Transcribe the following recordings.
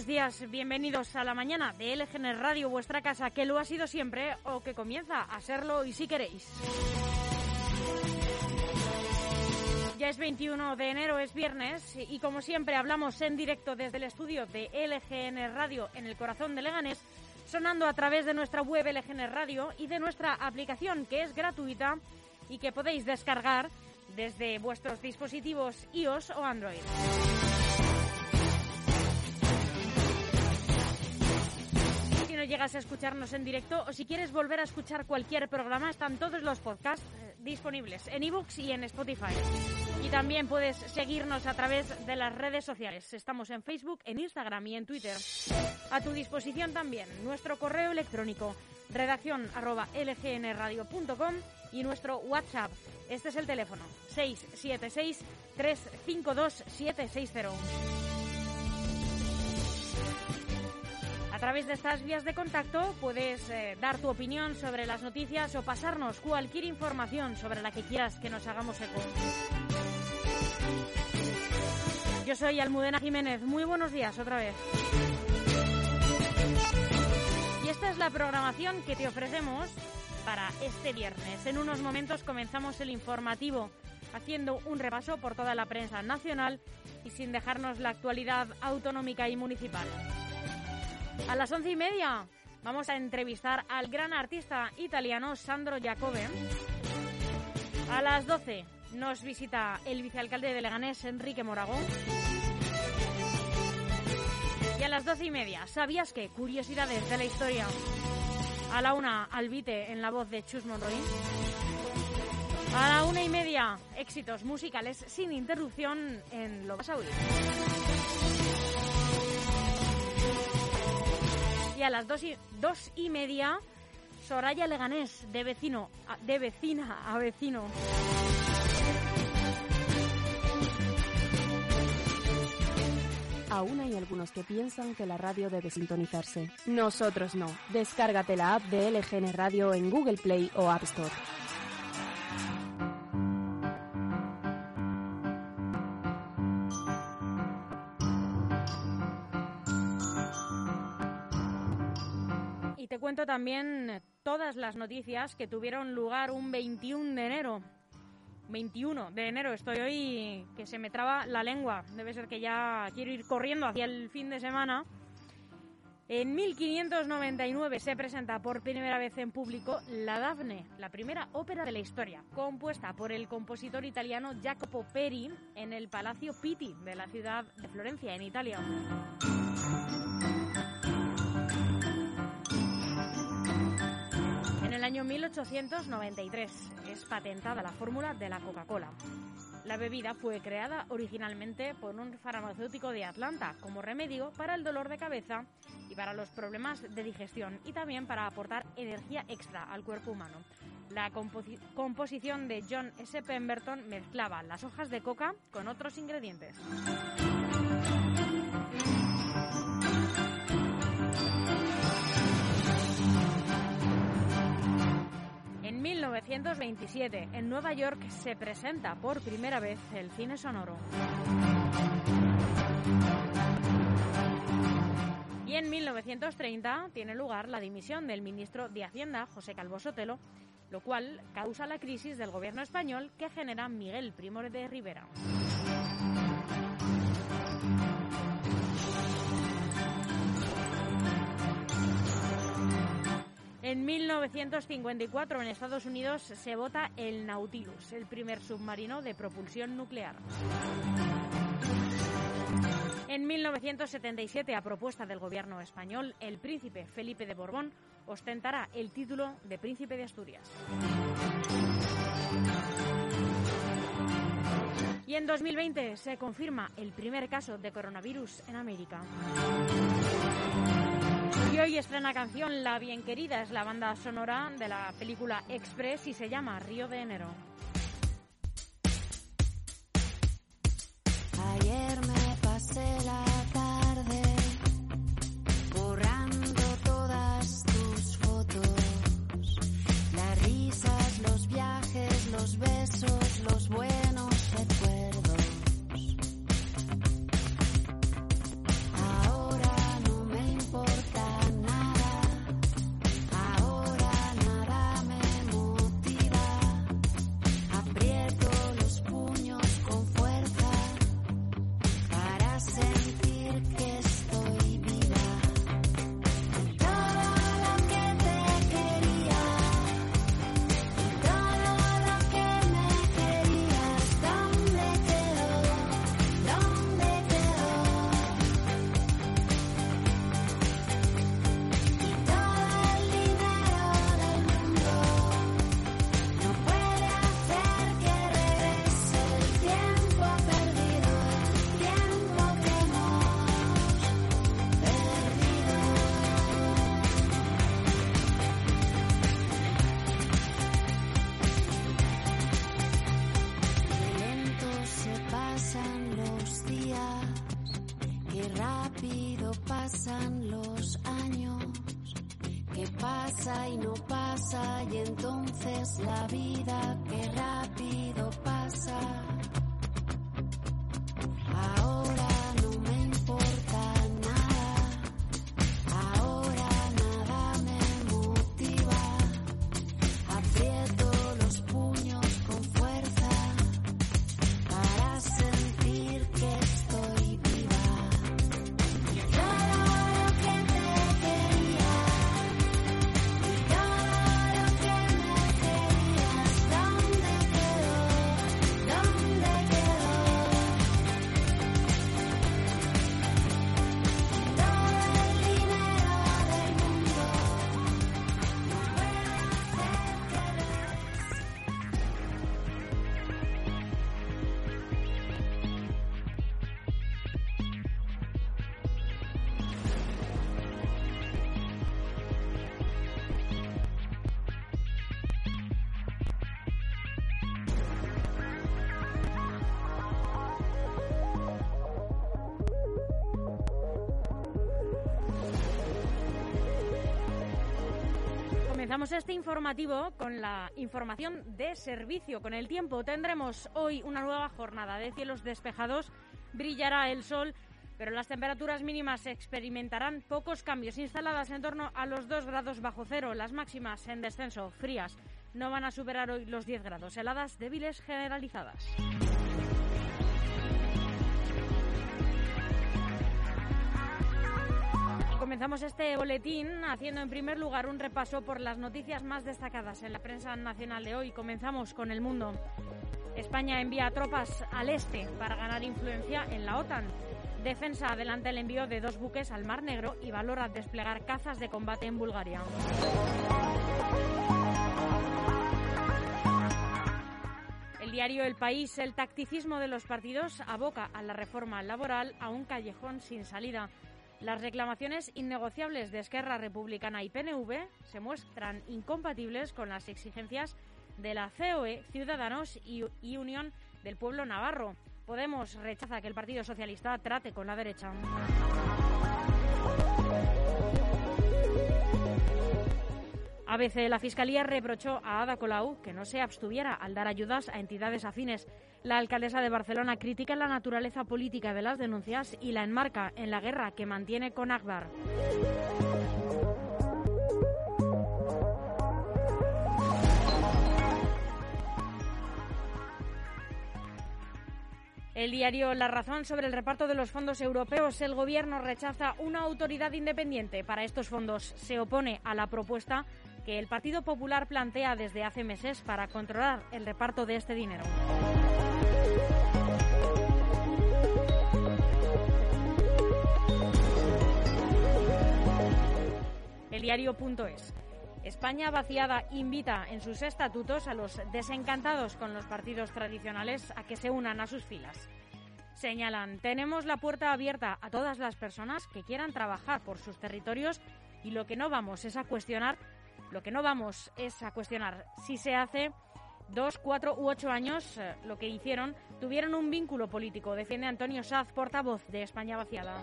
buenos días, bienvenidos a la mañana de LGN Radio, vuestra casa, que lo ha sido siempre o que comienza a serlo y si queréis. Ya es 21 de enero, es viernes y como siempre hablamos en directo desde el estudio de LGN Radio en el corazón de Leganés, sonando a través de nuestra web LGN Radio y de nuestra aplicación que es gratuita y que podéis descargar desde vuestros dispositivos iOS o Android. No llegas a escucharnos en directo o si quieres volver a escuchar cualquier programa, están todos los podcasts eh, disponibles en ebooks y en Spotify. Y también puedes seguirnos a través de las redes sociales. Estamos en Facebook, en Instagram y en Twitter. A tu disposición también nuestro correo electrónico redacción arroba y nuestro WhatsApp. Este es el teléfono 676 352 760. Través de estas vías de contacto puedes eh, dar tu opinión sobre las noticias o pasarnos cualquier información sobre la que quieras que nos hagamos eco. Yo soy Almudena Jiménez. Muy buenos días otra vez. Y esta es la programación que te ofrecemos para este viernes. En unos momentos comenzamos el informativo haciendo un repaso por toda la prensa nacional y sin dejarnos la actualidad autonómica y municipal. A las once y media vamos a entrevistar al gran artista italiano Sandro Giacobbe. A las doce nos visita el vicealcalde de Leganés, Enrique Moragón. Y a las doce y media, ¿sabías qué? Curiosidades de la historia. A la una, Albite en la voz de Chus Monroy. A la una y media, éxitos musicales sin interrupción en Lo vas a oír. Y a las dos y, dos y media, Soraya Leganés, de vecino, de vecina a vecino. Aún hay algunos que piensan que la radio debe sintonizarse. Nosotros no. Descárgate la app de LGN Radio en Google Play o App Store. Cuento también todas las noticias que tuvieron lugar un 21 de enero. 21 de enero estoy hoy que se me traba la lengua. Debe ser que ya quiero ir corriendo hacia el fin de semana. En 1599 se presenta por primera vez en público La Dafne, la primera ópera de la historia, compuesta por el compositor italiano Jacopo Peri en el Palacio Pitti de la ciudad de Florencia, en Italia. Año 1893 es patentada la fórmula de la Coca-Cola. La bebida fue creada originalmente por un farmacéutico de Atlanta como remedio para el dolor de cabeza y para los problemas de digestión y también para aportar energía extra al cuerpo humano. La composición de John S. Pemberton mezclaba las hojas de coca con otros ingredientes. 1927, en Nueva York, se presenta por primera vez el cine sonoro. Y en 1930 tiene lugar la dimisión del ministro de Hacienda, José Calvo Sotelo, lo cual causa la crisis del gobierno español que genera Miguel Primo de Rivera. En 1954 en Estados Unidos se vota el Nautilus, el primer submarino de propulsión nuclear. En 1977, a propuesta del gobierno español, el príncipe Felipe de Borbón ostentará el título de príncipe de Asturias. Y en 2020 se confirma el primer caso de coronavirus en América. Y hoy estrena canción La Bien Querida, es la banda sonora de la película Express y se llama Río de Enero. Ayer me pasé la y no pasa, Comenzamos este informativo con la información de servicio. Con el tiempo tendremos hoy una nueva jornada de cielos despejados, brillará el sol, pero las temperaturas mínimas experimentarán pocos cambios, instaladas en torno a los 2 grados bajo cero, las máximas en descenso, frías. No van a superar hoy los 10 grados, heladas débiles generalizadas. Comenzamos este boletín haciendo en primer lugar un repaso por las noticias más destacadas en la prensa nacional de hoy. Comenzamos con el mundo. España envía tropas al este para ganar influencia en la OTAN. Defensa adelanta el envío de dos buques al Mar Negro y valora desplegar cazas de combate en Bulgaria. El diario El País, el tacticismo de los partidos aboca a la reforma laboral a un callejón sin salida. Las reclamaciones innegociables de Esquerra Republicana y PNV se muestran incompatibles con las exigencias de la COE, Ciudadanos y, Unión del Pueblo Navarro. Podemos rechaza que el Partido Socialista trate con la derecha. ABC, la Fiscalía reprochó a Ada Colau que no se abstuviera al dar ayudas a entidades afines. La alcaldesa de Barcelona critica la naturaleza política de las denuncias y la enmarca en la guerra que mantiene con Akbar. El diario La Razón sobre el reparto de los fondos europeos. El gobierno rechaza una autoridad independiente para estos fondos. Se opone a la propuesta que el Partido Popular plantea desde hace meses para controlar el reparto de este dinero. Diario.es. España vaciada invita en sus estatutos a los desencantados con los partidos tradicionales a que se unan a sus filas. Señalan, tenemos la puerta abierta a todas las personas que quieran trabajar por sus territorios y lo que no vamos es a cuestionar, lo que no vamos es a cuestionar si se hace dos, cuatro u ocho años eh, lo que hicieron tuvieron un vínculo político, defiende Antonio Saz, portavoz de España vaciada.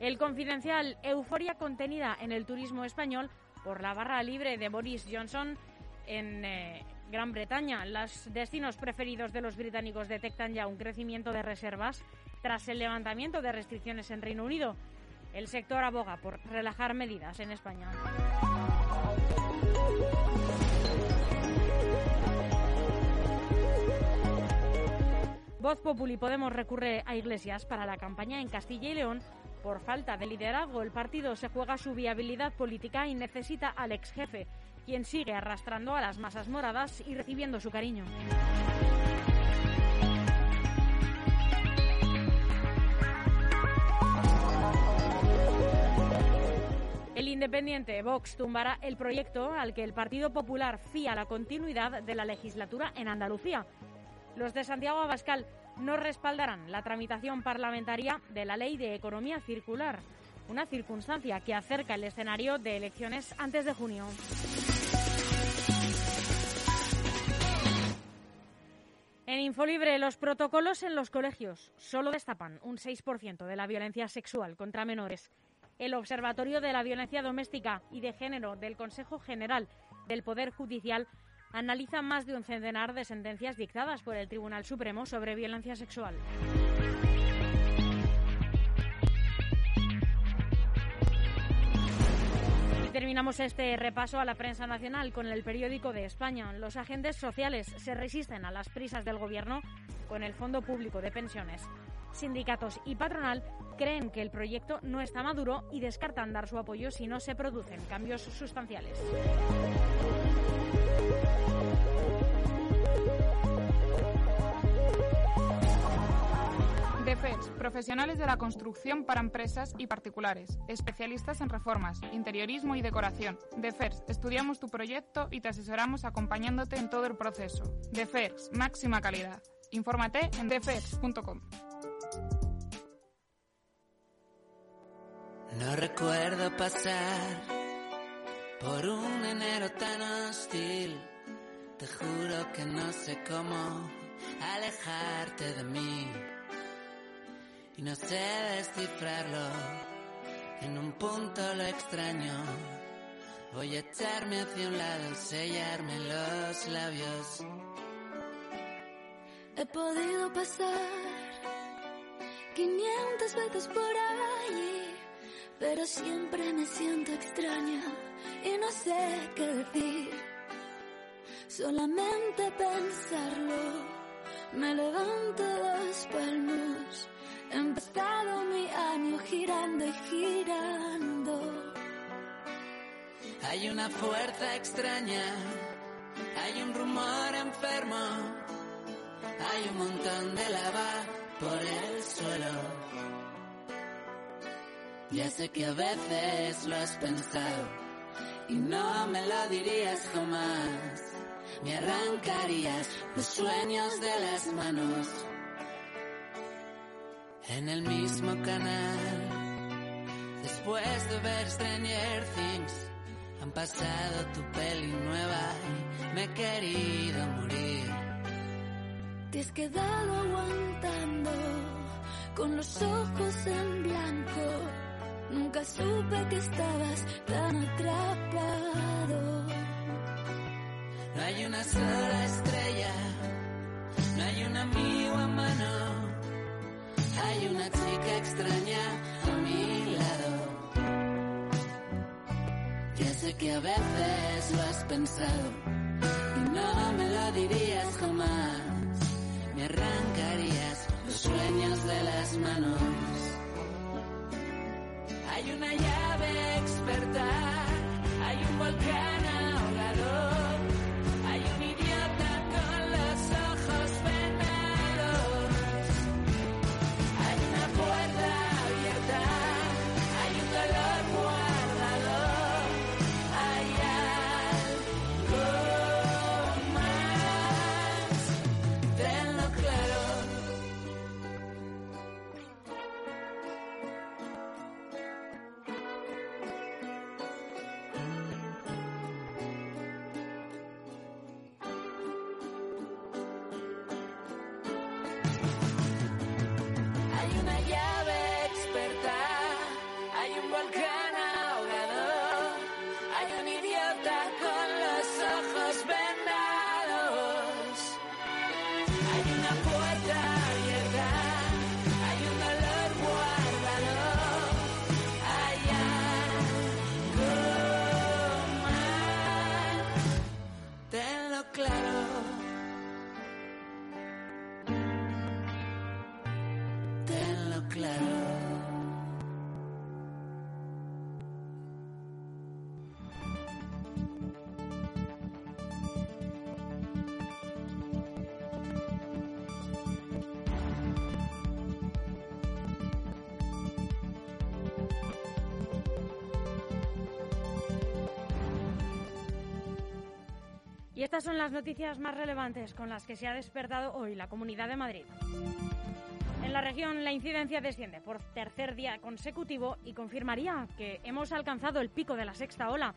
El confidencial Euforia contenida en el turismo español por la barra libre de Boris Johnson en eh, Gran Bretaña. Los destinos preferidos de los británicos detectan ya un crecimiento de reservas tras el levantamiento de restricciones en Reino Unido. El sector aboga por relajar medidas en España. Voz Populi Podemos recurre a Iglesias para la campaña en Castilla y León por falta de liderazgo. El partido se juega su viabilidad política y necesita al ex jefe, quien sigue arrastrando a las masas moradas y recibiendo su cariño. Independiente Vox tumbará el proyecto al que el Partido Popular fía la continuidad de la legislatura en Andalucía. Los de Santiago Abascal no respaldarán la tramitación parlamentaria de la Ley de Economía Circular, una circunstancia que acerca el escenario de elecciones antes de junio. En Infolibre, los protocolos en los colegios solo destapan un 6% de la violencia sexual contra menores. El Observatorio de la Violencia Doméstica y de Género del Consejo General del Poder Judicial analiza más de un centenar de sentencias dictadas por el Tribunal Supremo sobre violencia sexual. terminamos este repaso a la prensa nacional con el periódico de España. Los agentes sociales se resisten a las prisas del Gobierno con el Fondo Público de Pensiones. Sindicatos y patronal creen que el proyecto no está maduro y descartan dar su apoyo si no se producen cambios sustanciales. DEFERS, profesionales de la construcción para empresas y particulares, especialistas en reformas, interiorismo y decoración. DEFERS, estudiamos tu proyecto y te asesoramos acompañándote en todo el proceso. DEFERS, máxima calidad. Infórmate en defers.com. No recuerdo pasar por un enero tan hostil. Te juro que no sé cómo alejarte de mí y no sé descifrarlo. En un punto lo extraño. Voy a echarme hacia un lado sellarme los labios. He podido pasar 500 veces por allí, pero siempre me siento extraña y no sé qué decir. Solamente pensarlo, me levanto dos palmos empezado mi año girando y girando. Hay una fuerza extraña, hay un rumor enfermo, hay un montón de lava por el suelo. Ya sé que a veces lo has pensado y no me lo dirías jamás. Me arrancarías los sueños de las manos en el mismo canal. Después de ver Stranger Things, han pasado tu peli nueva y me he querido morir. Te has quedado aguantando con los ojos en blanco. Nunca supe que estabas tan atrapado. No hay una sola estrella, no hay un amigo a mano hay una chica extraña a mi lado. Ya sé que a veces lo has pensado y no me lo dirías jamás. Me arrancarías los sueños de las manos. Una llave experta, hay un volcán Y estas son las noticias más relevantes con las que se ha despertado hoy la Comunidad de Madrid. En la región la incidencia desciende por tercer día consecutivo y confirmaría que hemos alcanzado el pico de la sexta ola.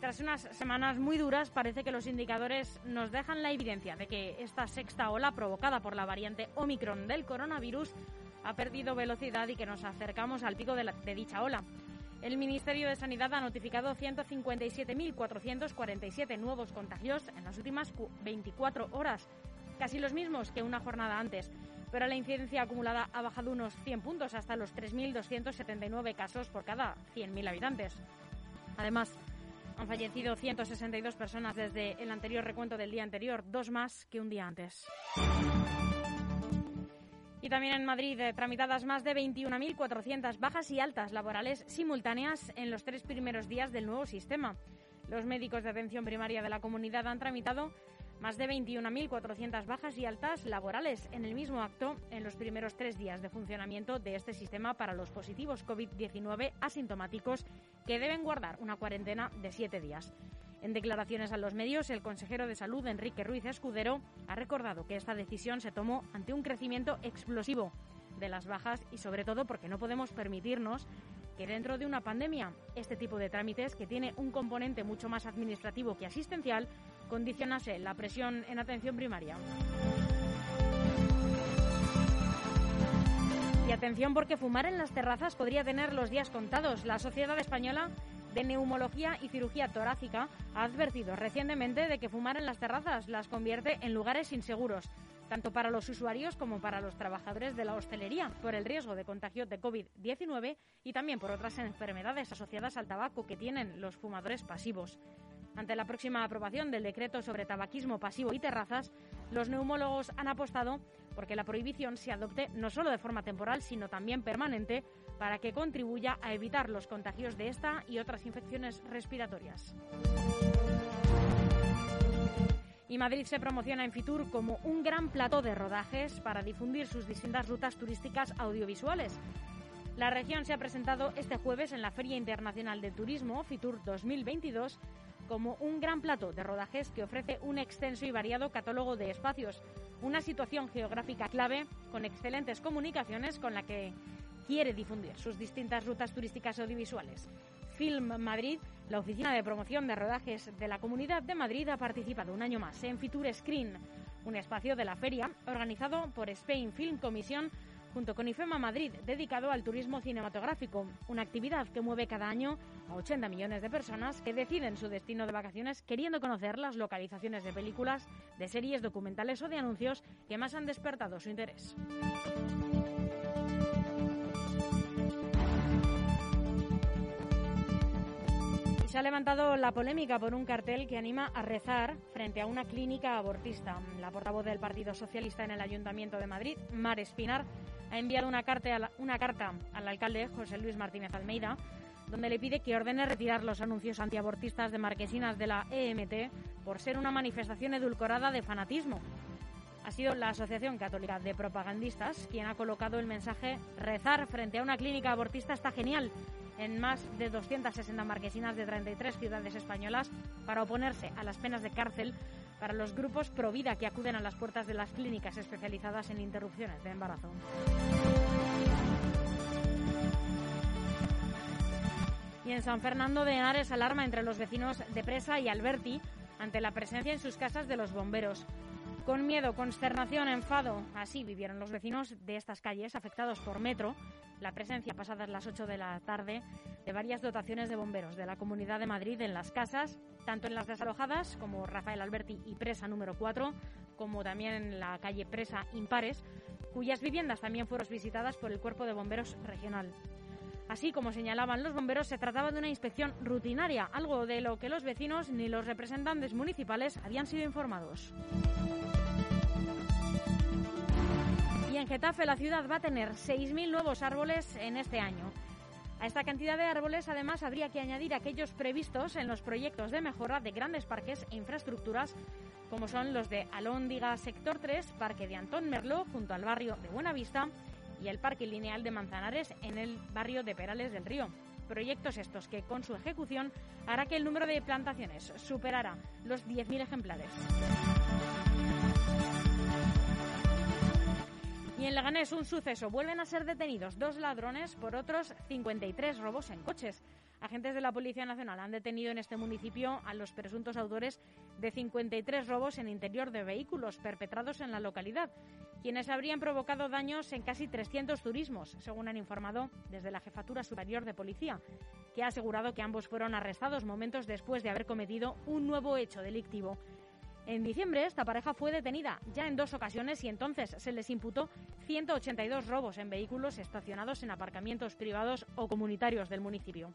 Tras unas semanas muy duras, parece que los indicadores nos dejan la evidencia de que esta sexta ola provocada por la variante Omicron del coronavirus ha perdido velocidad y que nos acercamos al pico de, dicha ola. El Ministerio de Sanidad ha notificado 157.447 nuevos contagios en las últimas 24 horas, casi los mismos que una jornada antes, pero la incidencia acumulada ha bajado unos 100 puntos hasta los 3.279 casos por cada 100.000 habitantes. Además, han fallecido 162 personas desde el anterior recuento del día anterior, dos más que un día antes. Y también en Madrid, eh, tramitadas más de 21.400 bajas y altas laborales simultáneas en los tres primeros días del nuevo sistema. Los médicos de atención primaria de la comunidad han tramitado más de 21.400 bajas y altas laborales en el mismo acto en los primeros tres días de funcionamiento de este sistema para los positivos COVID-19 asintomáticos que deben guardar una cuarentena de siete días. En declaraciones a los medios, el consejero de Salud, Enrique Ruiz Escudero, ha recordado que esta decisión se tomó ante un crecimiento explosivo de las bajas y sobre todo porque no podemos permitirnos que dentro de una pandemia este tipo de trámites, que tiene un componente mucho más administrativo que asistencial, condicionase la presión en atención primaria. Y atención porque fumar en las terrazas podría tener los días contados. La Sociedad Española de Neumología y Cirugía Torácica ha advertido recientemente de que fumar en las terrazas las convierte en lugares inseguros, tanto para los usuarios como para los trabajadores de la hostelería, por el riesgo de contagio de COVID-19 y también por otras enfermedades asociadas al tabaco que tienen los fumadores pasivos. Ante la próxima aprobación del decreto sobre tabaquismo pasivo y terrazas, los neumólogos han apostado porque la prohibición se adopte no solo de forma temporal, sino también permanente, para que contribuya a evitar los contagios de esta y otras infecciones respiratorias. Y Madrid se promociona en Fitur como un gran plató de rodajes para difundir sus distintas rutas turísticas audiovisuales. La región se ha presentado este jueves en la Feria Internacional de Turismo, Fitur 2022, como un gran plato de rodajes que ofrece un extenso y variado catálogo de espacios, una situación geográfica clave con excelentes comunicaciones con la que quiere difundir sus distintas rutas turísticas audiovisuales. Film Madrid, la oficina de promoción de rodajes de la Comunidad de Madrid, ha participado un año más en Fitur Screen, un espacio de la feria organizado por Spain Film Commission junto con IFEMA Madrid, dedicado al turismo cinematográfico, una actividad que mueve cada año a 80 millones de personas que deciden su destino de vacaciones queriendo conocer las localizaciones de películas, de series documentales o de anuncios que más han despertado su interés. Se ha levantado la polémica por un cartel que anima a rezar frente a una clínica abortista. La portavoz del Partido Socialista en el Ayuntamiento de Madrid, Mar Espinar, ha enviado una carta, al alcalde José Luis Martínez Almeida donde le pide que ordene retirar los anuncios antiabortistas de marquesinas de la EMT por ser una manifestación edulcorada de fanatismo. Ha sido la Asociación Católica de Propagandistas quien ha colocado el mensaje Rezar frente a una clínica abortista está genial en más de 260 marquesinas de 33 ciudades españolas para oponerse a las penas de cárcel para los grupos pro vida que acuden a las puertas de las clínicas especializadas en interrupciones de embarazo. Y en San Fernando de Henares alarma entre los vecinos de Presa y Alberti ante la presencia en sus casas de los bomberos. Con miedo, consternación, enfado, así vivieron los vecinos de estas calles afectados por metro la presencia pasadas las 8 de la tarde de varias dotaciones de bomberos de la Comunidad de Madrid en las casas, tanto en las desalojadas como Rafael Alberti y Presa número 4, como también en la calle Presa Impares, cuyas viviendas también fueron visitadas por el Cuerpo de Bomberos Regional. Así como señalaban los bomberos, se trataba de una inspección rutinaria, algo de lo que los vecinos ni los representantes municipales habían sido informados. En Getafe la ciudad va a tener 6.000 nuevos árboles en este año. A esta cantidad de árboles, además, habría que añadir aquellos previstos en los proyectos de mejora de grandes parques e infraestructuras, como son los de Alóndiga Sector 3, Parque de Antón Merló, junto al barrio de Buenavista, y el Parque Lineal de Manzanares, en el barrio de Perales del Río. Proyectos estos que, con su ejecución, hará que el número de plantaciones superara los 10.000 ejemplares. Y en Leganés un suceso. Vuelven a ser detenidos dos ladrones por otros 53 robos en coches. Agentes de la Policía Nacional han detenido en este municipio a los presuntos autores de 53 robos en interior de vehículos perpetrados en la localidad, quienes habrían provocado daños en casi 300 turismos, según han informado desde la Jefatura Superior de Policía, que ha asegurado que ambos fueron arrestados momentos después de haber cometido un nuevo hecho delictivo. En diciembre esta pareja fue detenida ya en dos ocasiones y entonces se les imputó 182 robos en vehículos estacionados en aparcamientos privados o comunitarios del municipio.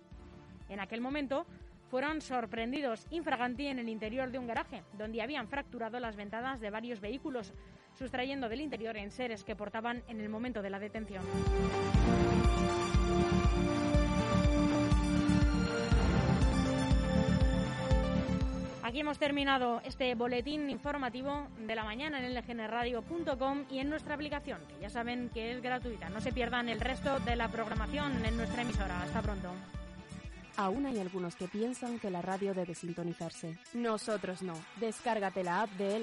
En aquel momento fueron sorprendidos infraganti en el interior de un garaje, donde habían fracturado las ventanas de varios vehículos, sustrayendo del interior en seres que portaban en el momento de la detención. Aquí hemos terminado este boletín informativo de la mañana en lgnradio.com y en nuestra aplicación, que ya saben que es gratuita. No se pierdan el resto de la programación en nuestra emisora. Hasta pronto. Aún hay algunos que piensan que la radio debe sintonizarse. Nosotros no. Descárgate la app de